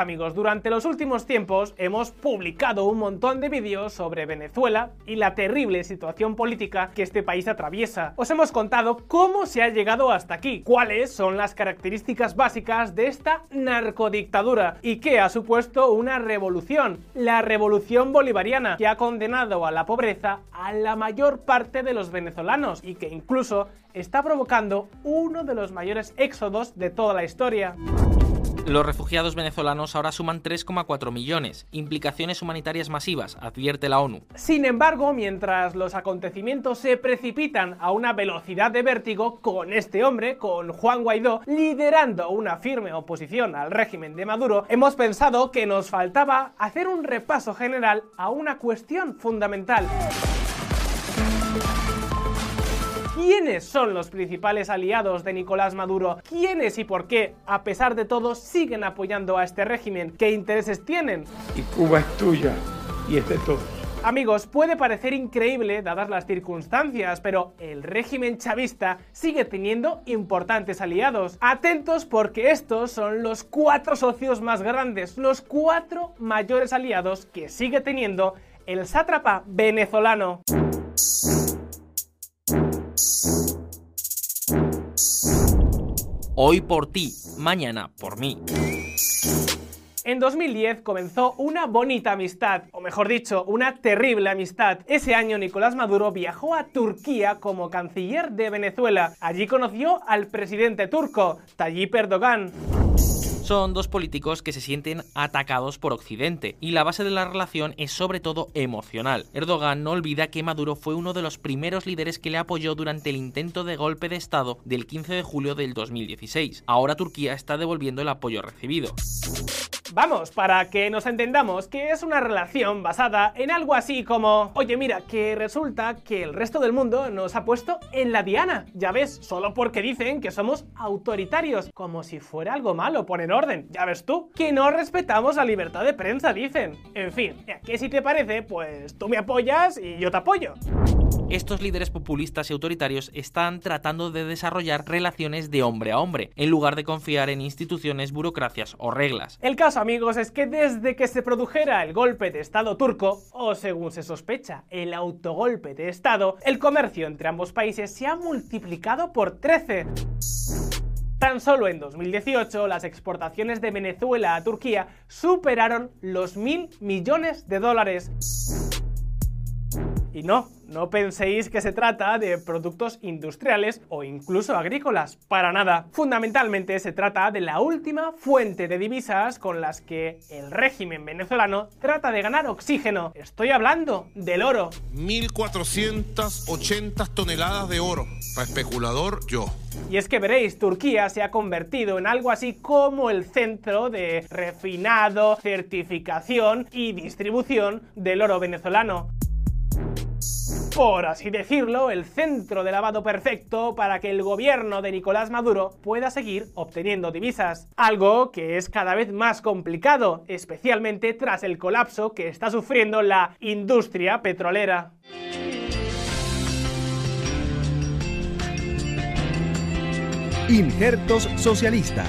Amigos, durante los últimos tiempos hemos publicado un montón de vídeos sobre Venezuela y la terrible situación política que este país atraviesa. Os hemos contado cómo se ha llegado hasta aquí, cuáles son las características básicas de esta narcodictadura y qué ha supuesto una revolución, la revolución bolivariana, que ha condenado a la pobreza a la mayor parte de los venezolanos y que incluso está provocando uno de los mayores éxodos de toda la historia. Los refugiados venezolanos ahora suman 3,4 millones, implicaciones humanitarias masivas, advierte la ONU. Sin embargo, mientras los acontecimientos se precipitan a una velocidad de vértigo, con este hombre, con Juan Guaidó, liderando una firme oposición al régimen de Maduro, hemos pensado que nos faltaba hacer un repaso general a una cuestión fundamental. ¿Quiénes son los principales aliados de Nicolás Maduro? ¿Quiénes y por qué, a pesar de todo, siguen apoyando a este régimen? ¿Qué intereses tienen? Y Cuba es tuya y es de todos. Amigos, puede parecer increíble dadas las circunstancias, pero el régimen chavista sigue teniendo importantes aliados. Atentos porque estos son los cuatro socios más grandes, los cuatro mayores aliados que sigue teniendo el sátrapa venezolano. Hoy por ti, mañana por mí. En 2010 comenzó una bonita amistad, o mejor dicho, una terrible amistad. Ese año Nicolás Maduro viajó a Turquía como canciller de Venezuela. Allí conoció al presidente turco, Tayyip Erdogan son dos políticos que se sienten atacados por Occidente, y la base de la relación es sobre todo emocional. Erdogan no olvida que Maduro fue uno de los primeros líderes que le apoyó durante el intento de golpe de Estado del 15 de julio del 2016. Ahora Turquía está devolviendo el apoyo recibido. Vamos, para que nos entendamos que es una relación basada en algo así como, oye mira, que resulta que el resto del mundo nos ha puesto en la diana, ya ves, solo porque dicen que somos autoritarios, como si fuera algo malo poner orden, ya ves tú, que no respetamos la libertad de prensa, dicen. En fin, que si te parece, pues tú me apoyas y yo te apoyo estos líderes populistas y autoritarios están tratando de desarrollar relaciones de hombre a hombre, en lugar de confiar en instituciones, burocracias o reglas. El caso, amigos, es que desde que se produjera el golpe de Estado turco, o según se sospecha, el autogolpe de Estado, el comercio entre ambos países se ha multiplicado por 13. Tan solo en 2018 las exportaciones de Venezuela a Turquía superaron los mil millones de dólares. Y no, no penséis que se trata de productos industriales o incluso agrícolas, para nada. Fundamentalmente se trata de la última fuente de divisas con las que el régimen venezolano trata de ganar oxígeno. Estoy hablando del oro. 1.480 toneladas de oro. Para especulador, yo. Y es que veréis, Turquía se ha convertido en algo así como el centro de refinado, certificación y distribución del oro venezolano por así decirlo, el centro de lavado perfecto para que el gobierno de Nicolás Maduro pueda seguir obteniendo divisas. Algo que es cada vez más complicado, especialmente tras el colapso que está sufriendo la industria petrolera. Injertos socialistas.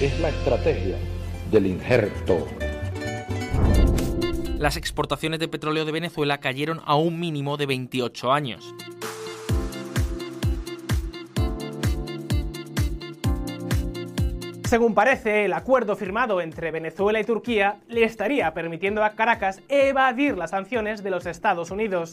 Es la estrategia del injerto las exportaciones de petróleo de Venezuela cayeron a un mínimo de 28 años. Según parece, el acuerdo firmado entre Venezuela y Turquía le estaría permitiendo a Caracas evadir las sanciones de los Estados Unidos.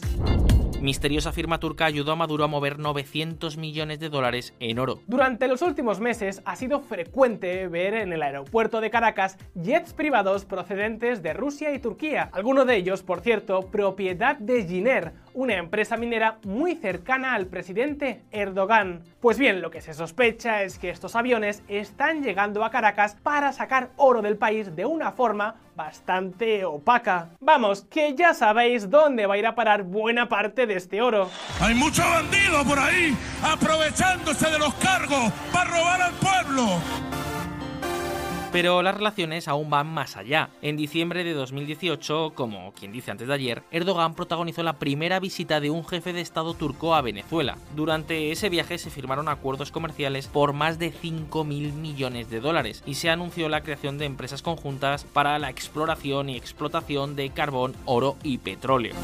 Misteriosa firma turca ayudó a Maduro a mover 900 millones de dólares en oro. Durante los últimos meses ha sido frecuente ver en el aeropuerto de Caracas jets privados procedentes de Rusia y Turquía. Algunos de ellos, por cierto, propiedad de Giner, una empresa minera muy cercana al presidente Erdogan. Pues bien, lo que se sospecha es que estos aviones están llegando a Caracas para sacar oro del país de una forma bastante opaca. Vamos, que ya sabéis dónde va a ir a parar buena parte de este oro. Hay mucho bandido por ahí aprovechándose de los cargos para robar al pueblo. Pero las relaciones aún van más allá. En diciembre de 2018, como quien dice antes de ayer, Erdogan protagonizó la primera visita de un jefe de Estado turco a Venezuela. Durante ese viaje se firmaron acuerdos comerciales por más de 5.000 millones de dólares y se anunció la creación de empresas conjuntas para la exploración y explotación de carbón, oro y petróleo.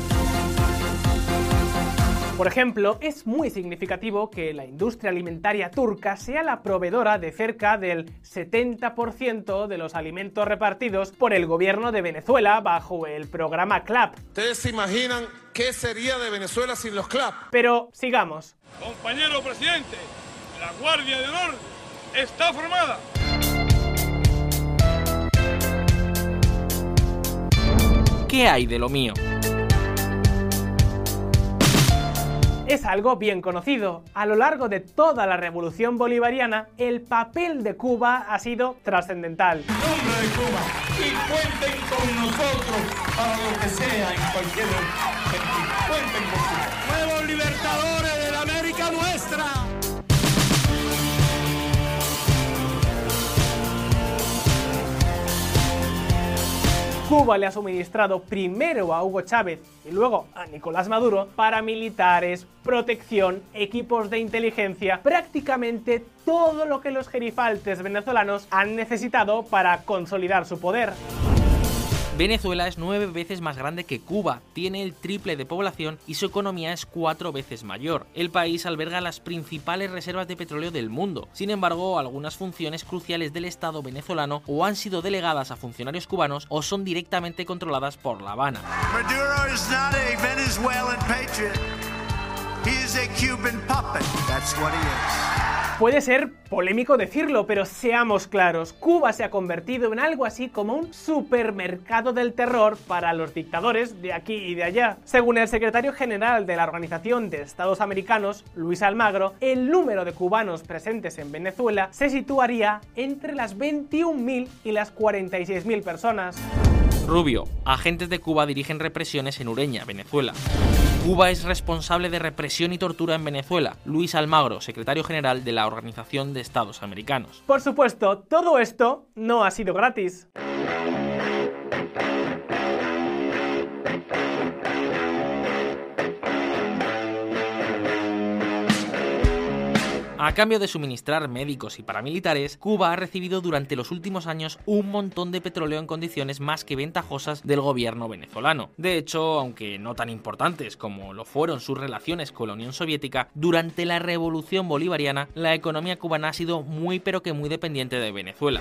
Por ejemplo, es muy significativo que la industria alimentaria turca sea la proveedora de cerca del 70% de los alimentos repartidos por el gobierno de Venezuela bajo el programa CLAP. ¿Ustedes se imaginan qué sería de Venezuela sin los CLAP? Pero sigamos. Compañero presidente, la Guardia de Honor está formada. ¿Qué hay de lo mío? Es algo bien conocido. A lo largo de toda la revolución bolivariana, el papel de Cuba ha sido trascendental. Nombre de Cuba. Y cuenten con nosotros para lo que sea en cualquier sentido. Cuenten con Cuba. Nuevos libertadores de Cuba le ha suministrado primero a Hugo Chávez y luego a Nicolás Maduro paramilitares, protección, equipos de inteligencia, prácticamente todo lo que los gerifaltes venezolanos han necesitado para consolidar su poder. Venezuela es nueve veces más grande que Cuba, tiene el triple de población y su economía es cuatro veces mayor. El país alberga las principales reservas de petróleo del mundo. Sin embargo, algunas funciones cruciales del Estado venezolano o han sido delegadas a funcionarios cubanos o son directamente controladas por La Habana. Maduro is not a Venezuelan patriot. He is a Cuban puppet. Puede ser polémico decirlo, pero seamos claros, Cuba se ha convertido en algo así como un supermercado del terror para los dictadores de aquí y de allá. Según el secretario general de la Organización de Estados Americanos, Luis Almagro, el número de cubanos presentes en Venezuela se situaría entre las 21.000 y las 46.000 personas. Rubio, agentes de Cuba dirigen represiones en Ureña, Venezuela. Cuba es responsable de represión y tortura en Venezuela. Luis Almagro, secretario general de la Organización de Estados Americanos. Por supuesto, todo esto no ha sido gratis. A cambio de suministrar médicos y paramilitares, Cuba ha recibido durante los últimos años un montón de petróleo en condiciones más que ventajosas del gobierno venezolano. De hecho, aunque no tan importantes como lo fueron sus relaciones con la Unión Soviética, durante la Revolución Bolivariana la economía cubana ha sido muy pero que muy dependiente de Venezuela.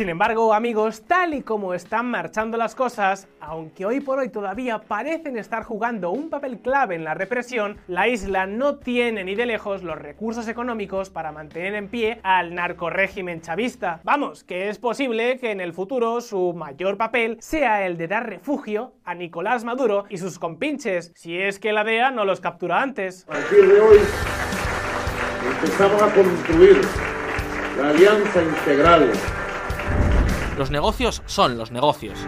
Sin embargo, amigos, tal y como están marchando las cosas, aunque hoy por hoy todavía parecen estar jugando un papel clave en la represión, la isla no tiene ni de lejos los recursos económicos para mantener en pie al narcorrégimen chavista. Vamos, que es posible que en el futuro su mayor papel sea el de dar refugio a Nicolás Maduro y sus compinches, si es que la DEA no los captura antes. A partir de hoy empezamos a construir la alianza integral Los negocios son los negocios.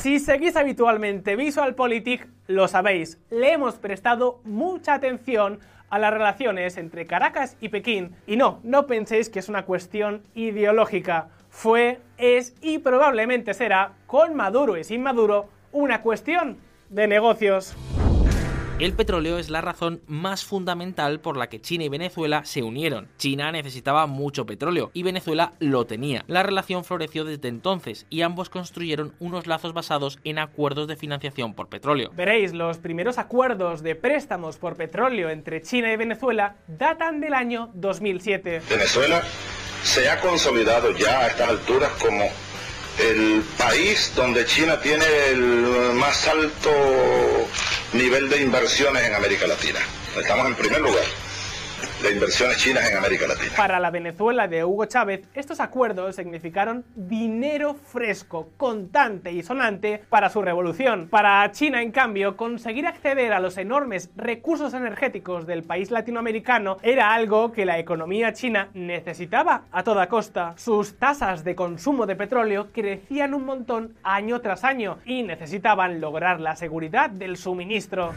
Si seguís habitualmente VisualPolitik, lo sabéis, le hemos prestado mucha atención a las relaciones entre Caracas y Pekín. Y no, no penséis que es una cuestión ideológica. Fue, es y probablemente será, con Maduro y sin Maduro, una cuestión de negocios. El petróleo es la razón más fundamental por la que China y Venezuela se unieron. China necesitaba mucho petróleo y Venezuela lo tenía. La relación floreció desde entonces y ambos construyeron unos lazos basados en acuerdos de financiación por petróleo. Veréis, los primeros acuerdos de préstamos por petróleo entre China y Venezuela datan del año 2007. Venezuela se ha consolidado ya a estas alturas como el país donde China tiene el más alto nivel de inversiones en América Latina. Estamos en primer lugar. De inversiones chinas en América Latina. Para la Venezuela de Hugo Chávez, estos acuerdos significaron dinero fresco, contante y sonante para su revolución. Para China, en cambio, conseguir acceder a los enormes recursos energéticos del país latinoamericano era algo que la economía china necesitaba a toda costa. Sus tasas de consumo de petróleo crecían un montón año tras año y necesitaban lograr la seguridad del suministro.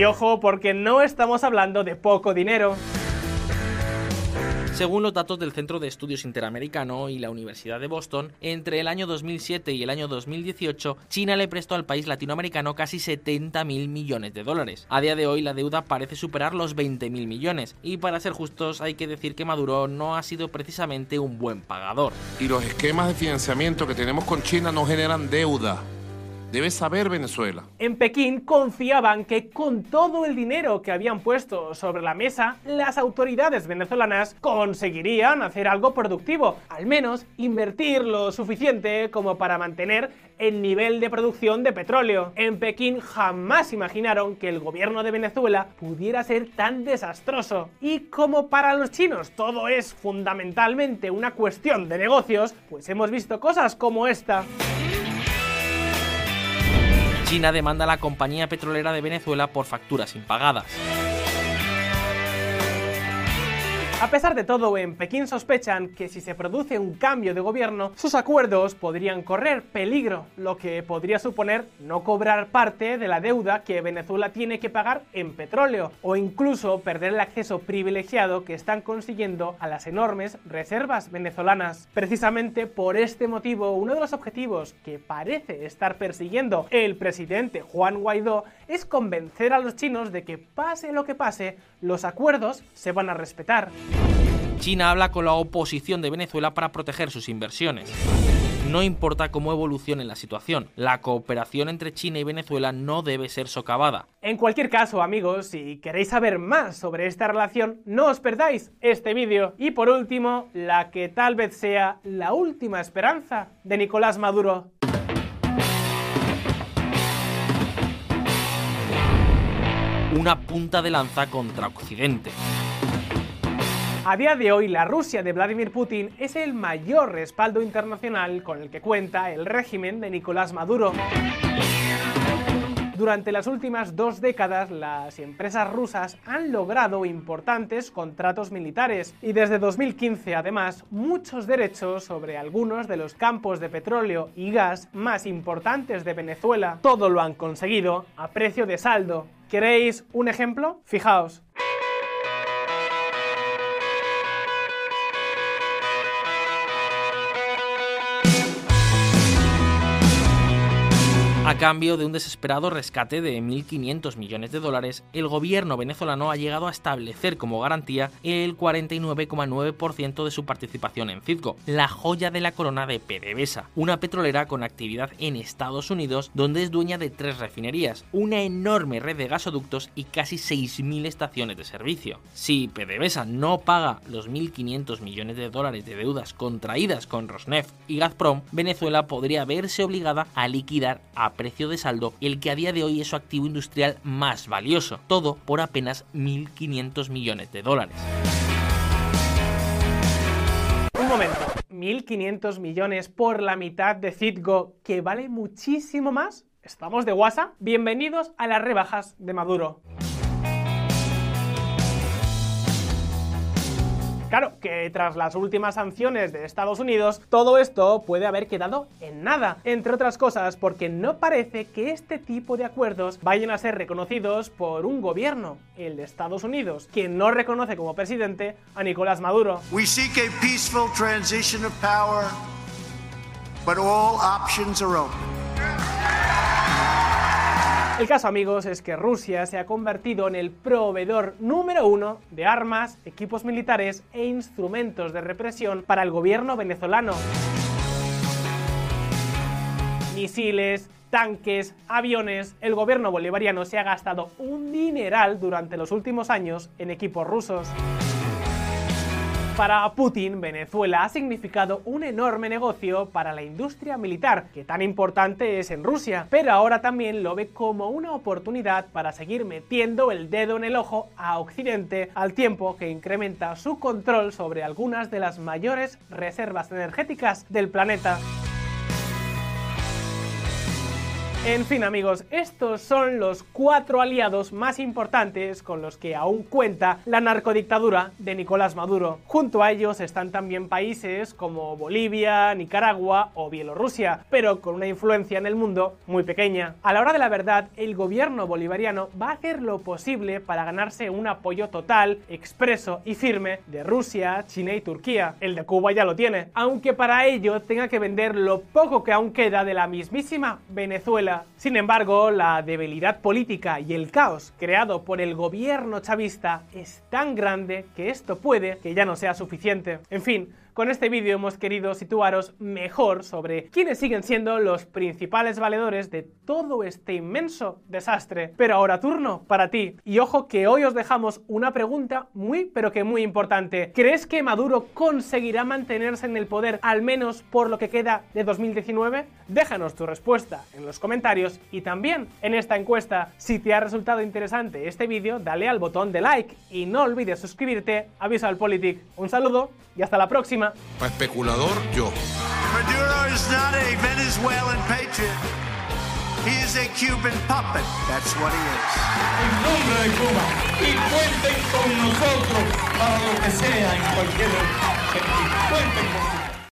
Y ojo, porque no estamos hablando de poco dinero. Según los datos del Centro de Estudios Interamericano y la Universidad de Boston, entre el año 2007 y el año 2018, China le prestó al país latinoamericano casi 70 mil millones de dólares. A día de hoy la deuda parece superar los 20 mil millones, y para ser justos hay que decir que Maduro no ha sido precisamente un buen pagador. Y los esquemas de financiamiento que tenemos con China no generan deuda. Debe saber Venezuela. En Pekín confiaban que con todo el dinero que habían puesto sobre la mesa, las autoridades venezolanas conseguirían hacer algo productivo, al menos invertir lo suficiente como para mantener el nivel de producción de petróleo. En Pekín jamás imaginaron que el gobierno de Venezuela pudiera ser tan desastroso. Y como para los chinos todo es fundamentalmente una cuestión de negocios, pues hemos visto cosas como esta. China demanda a la compañía petrolera de Venezuela por facturas impagadas. A pesar de todo, en Pekín sospechan que si se produce un cambio de gobierno, sus acuerdos podrían correr peligro, lo que podría suponer no cobrar parte de la deuda que Venezuela tiene que pagar en petróleo, o incluso perder el acceso privilegiado que están consiguiendo a las enormes reservas venezolanas. Precisamente por este motivo, uno de los objetivos que parece estar persiguiendo el presidente Juan Guaidó es convencer a los chinos de que pase lo que pase, los acuerdos se van a respetar. China habla con la oposición de Venezuela para proteger sus inversiones. No importa cómo evolucione la situación, la cooperación entre China y Venezuela no debe ser socavada. En cualquier caso, amigos, si queréis saber más sobre esta relación, no os perdáis este vídeo. Y por último, la que tal vez sea la última esperanza de Nicolás Maduro. Una punta de lanza contra Occidente. A día de hoy, la Rusia de Vladimir Putin es el mayor respaldo internacional con el que cuenta el régimen de Nicolás Maduro. Durante las últimas dos décadas, las empresas rusas han logrado importantes contratos militares y desde 2015, además, muchos derechos sobre algunos de los campos de petróleo y gas más importantes de Venezuela. Todo lo han conseguido a precio de saldo. ¿Queréis un ejemplo? Fijaos. A cambio de un desesperado rescate de 1.500 millones de dólares, el gobierno venezolano ha llegado a establecer como garantía el 49,9% de su participación en Citgo, la joya de la corona de PDVSA, una petrolera con actividad en Estados Unidos donde es dueña de tres refinerías, una enorme red de gasoductos y casi 6.000 estaciones de servicio. Si PDVSA no paga los 1.500 millones de dólares de deudas contraídas con Rosneft y Gazprom, Venezuela podría verse obligada a liquidar a precio de saldo el que a día de hoy es su activo industrial más valioso, todo por apenas 1.500 millones de dólares. Un momento, 1.500 millones por la mitad de Citgo, que vale muchísimo más. ¿Estamos de guasa? Bienvenidos a las rebajas de Maduro. Claro, que tras las últimas sanciones de Estados Unidos, todo esto puede haber quedado en nada, entre otras cosas porque no parece que este tipo de acuerdos vayan a ser reconocidos por un gobierno, el de Estados Unidos, quien no reconoce como presidente a Nicolás Maduro. But all options are open. El caso, amigos, es que Rusia se ha convertido en el proveedor número uno de armas, equipos militares e instrumentos de represión para el gobierno venezolano. Misiles, tanques, aviones, el gobierno bolivariano se ha gastado un dineral durante los últimos años en equipos rusos. Para Putin, Venezuela ha significado un enorme negocio para la industria militar, que tan importante es en Rusia, pero ahora también lo ve como una oportunidad para seguir metiendo el dedo en el ojo a Occidente al tiempo que incrementa su control sobre algunas de las mayores reservas energéticas del planeta. En fin amigos, estos son los cuatro aliados más importantes con los que aún cuenta la narcodictadura de Nicolás Maduro. Junto a ellos están también países como Bolivia, Nicaragua o Bielorrusia, pero con una influencia en el mundo muy pequeña. A la hora de la verdad, el gobierno bolivariano va a hacer lo posible para ganarse un apoyo total, expreso y firme de Rusia, China y Turquía. El de Cuba ya lo tiene, aunque para ello tenga que vender lo poco que aún queda de la mismísima Venezuela sin embargo, la debilidad política y el caos creado por el gobierno chavista es tan grande que esto puede que ya no sea suficiente. En fin, con este vídeo hemos querido situaros mejor sobre quiénes siguen siendo los principales valedores de todo este inmenso desastre. Pero ahora turno para ti. Y ojo que hoy os dejamos una pregunta muy pero que muy importante. ¿Crees que Maduro conseguirá mantenerse en el poder al menos por lo que queda de 2019? Déjanos tu respuesta en los comentarios y también en esta encuesta. Si te ha resultado interesante este vídeo, dale al botón de like y no olvides suscribirte a Politic. Un saludo y hasta la próxima. Para especulador, yo. Maduro is not a Venezuelan patriot. He is a Cuban puppet. That's what he is. En nombre de Cuba. Y cuenten con nosotros para lo que sea en cualquier. Cuenten con nosotros.